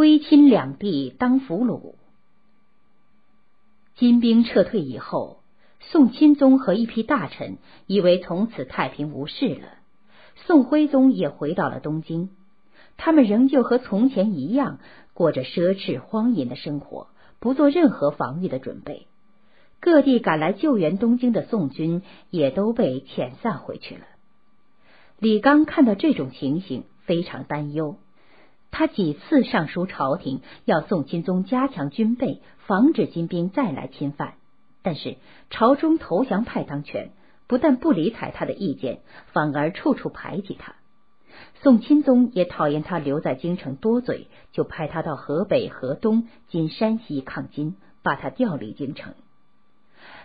归亲两地当俘虏。金兵撤退以后，宋钦宗和一批大臣以为从此太平无事了。宋徽宗也回到了东京，他们仍旧和从前一样过着奢侈荒淫的生活，不做任何防御的准备。各地赶来救援东京的宋军也都被遣散回去了。李纲看到这种情形，非常担忧。他几次上书朝廷，要宋钦宗加强军备，防止金兵再来侵犯。但是朝中投降派当权，不但不理睬他的意见，反而处处排挤他。宋钦宗也讨厌他留在京城多嘴，就派他到河北、河东（今山西）抗金，把他调离京城。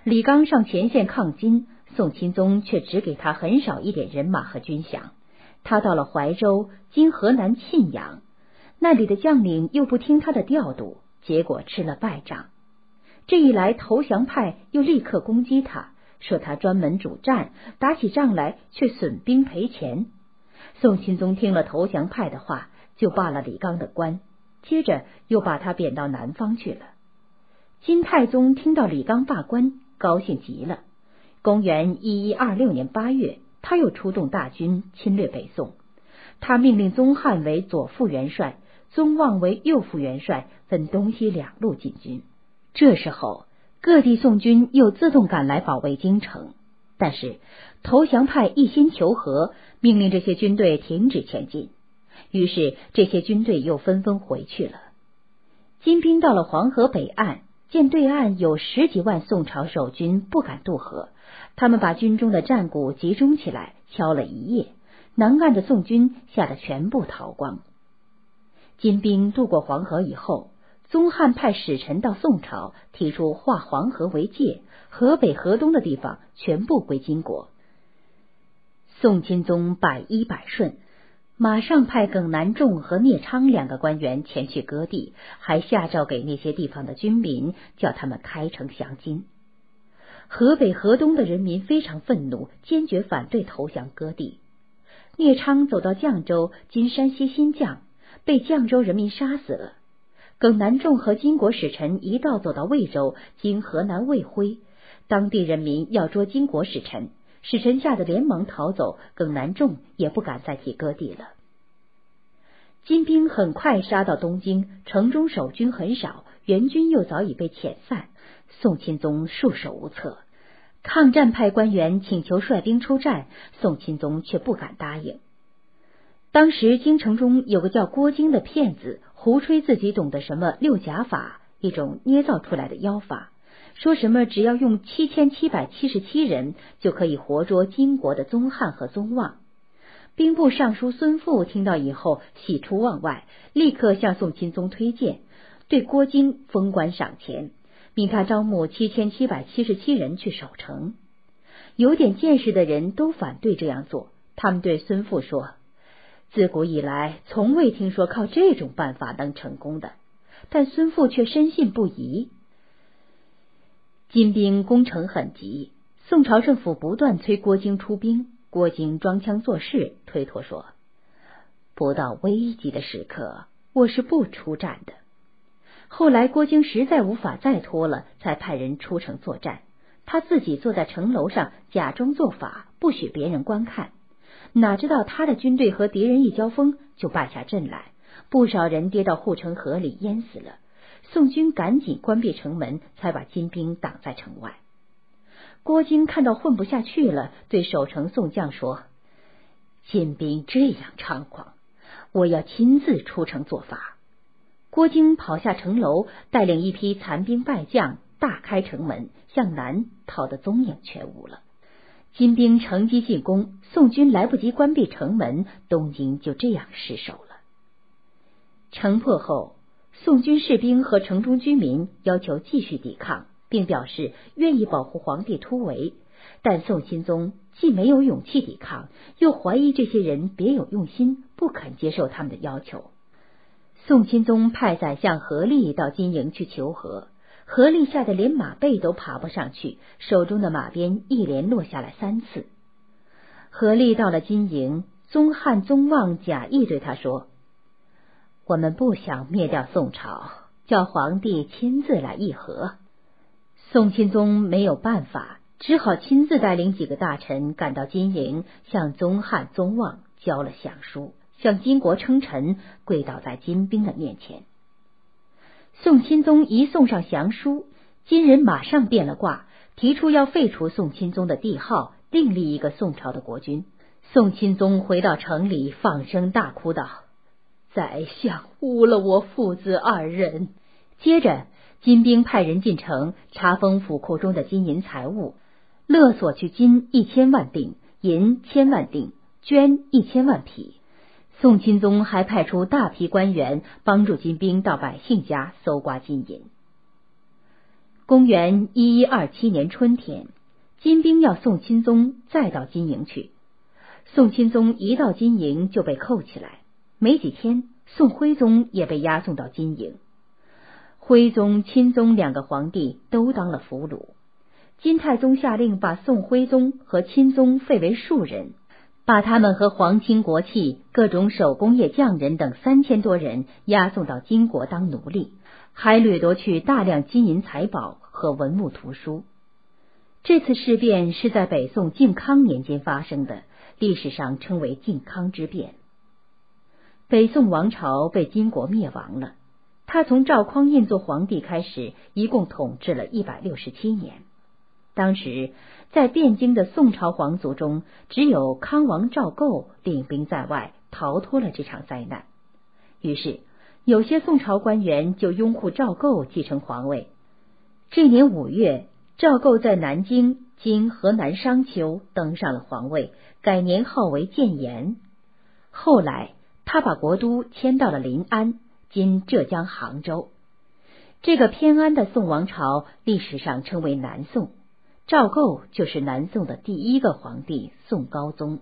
李纲上前线抗金，宋钦宗却只给他很少一点人马和军饷。他到了怀州（今河南沁阳）。那里的将领又不听他的调度，结果吃了败仗。这一来，投降派又立刻攻击他，说他专门主战，打起仗来却损兵赔钱。宋钦宗听了投降派的话，就罢了李纲的官，接着又把他贬到南方去了。金太宗听到李纲罢官，高兴极了。公元一一二六年八月，他又出动大军侵略北宋，他命令宗翰为左副元帅。宗望为右副元帅，分东西两路进军。这时候，各地宋军又自动赶来保卫京城。但是投降派一心求和，命令这些军队停止前进。于是这些军队又纷纷回去了。金兵到了黄河北岸，见对岸有十几万宋朝守军，不敢渡河。他们把军中的战鼓集中起来，敲了一夜，南岸的宋军吓得全部逃光。金兵渡过黄河以后，宗翰派使臣到宋朝，提出划黄河为界，河北、河东的地方全部归金国。宋钦宗百依百顺，马上派耿南仲和聂昌两个官员前去割地，还下诏给那些地方的军民，叫他们开城降金。河北、河东的人民非常愤怒，坚决反对投降割地。聂昌走到绛州（今山西新绛）。被绛州人民杀死了。耿南仲和金国使臣一道走到魏州（经河南魏辉），当地人民要捉金国使臣，使臣吓得连忙逃走。耿南仲也不敢再提割地了。金兵很快杀到东京，城中守军很少，援军又早已被遣散，宋钦宗束手无策。抗战派官员请求率兵出战，宋钦宗却不敢答应。当时京城中有个叫郭京的骗子，胡吹自己懂得什么六甲法，一种捏造出来的妖法，说什么只要用七千七百七十七人就可以活捉金国的宗翰和宗望。兵部尚书孙富听到以后喜出望外，立刻向宋钦宗推荐，对郭京封官赏钱，命他招募七千七百七十七人去守城。有点见识的人都反对这样做，他们对孙富说。自古以来，从未听说靠这种办法能成功的。但孙富却深信不疑。金兵攻城很急，宋朝政府不断催郭京出兵，郭京装腔作势，推脱说：“不到危急的时刻，我是不出战的。”后来郭京实在无法再拖了，才派人出城作战。他自己坐在城楼上，假装做法，不许别人观看。哪知道他的军队和敌人一交锋就败下阵来，不少人跌到护城河里淹死了。宋军赶紧关闭城门，才把金兵挡在城外。郭京看到混不下去了，对守城宋将说：“金兵这样猖狂，我要亲自出城做法。”郭京跑下城楼，带领一批残兵败将，大开城门向南逃得踪影全无了。金兵乘机进攻，宋军来不及关闭城门，东京就这样失守了。城破后，宋军士兵和城中居民要求继续抵抗，并表示愿意保护皇帝突围。但宋钦宗既没有勇气抵抗，又怀疑这些人别有用心，不肯接受他们的要求。宋钦宗派宰相何立到金营去求和。何力吓得连马背都爬不上去，手中的马鞭一连落下来三次。何力到了金营，宗翰、宗望假意对他说：“我们不想灭掉宋朝，叫皇帝亲自来议和。宋钦宗没有办法，只好亲自带领几个大臣赶到金营，向宗翰、宗望交了降书，向金国称臣，跪倒在金兵的面前。宋钦宗一送上降书，金人马上变了卦，提出要废除宋钦宗的帝号，另立一个宋朝的国君。宋钦宗回到城里，放声大哭道：“宰相污了我父子二人。”接着，金兵派人进城查封府库中的金银财物，勒索去金一千万锭，银千万锭，绢一千万匹。宋钦宗还派出大批官员帮助金兵到百姓家搜刮金银。公元一一二七年春天，金兵要宋钦宗再到金营去。宋钦宗一到金营就被扣起来，没几天，宋徽宗也被押送到金营。徽宗、钦宗两个皇帝都当了俘虏。金太宗下令把宋徽宗和钦宗废为庶人，把他们和皇亲国戚、各种手工业匠人等三千多人押送到金国当奴隶，还掠夺去大量金银财宝和文物图书。这次事变是在北宋靖康年间发生的。历史上称为靖康之变，北宋王朝被金国灭亡了。他从赵匡胤做皇帝开始，一共统治了一百六十七年。当时在汴京的宋朝皇族中，只有康王赵构领兵在外，逃脱了这场灾难。于是，有些宋朝官员就拥护赵构继承皇位。这年五月，赵构在南京。今河南商丘登上了皇位，改年号为建炎。后来，他把国都迁到了临安（今浙江杭州）。这个偏安的宋王朝历史上称为南宋。赵构就是南宋的第一个皇帝宋高宗。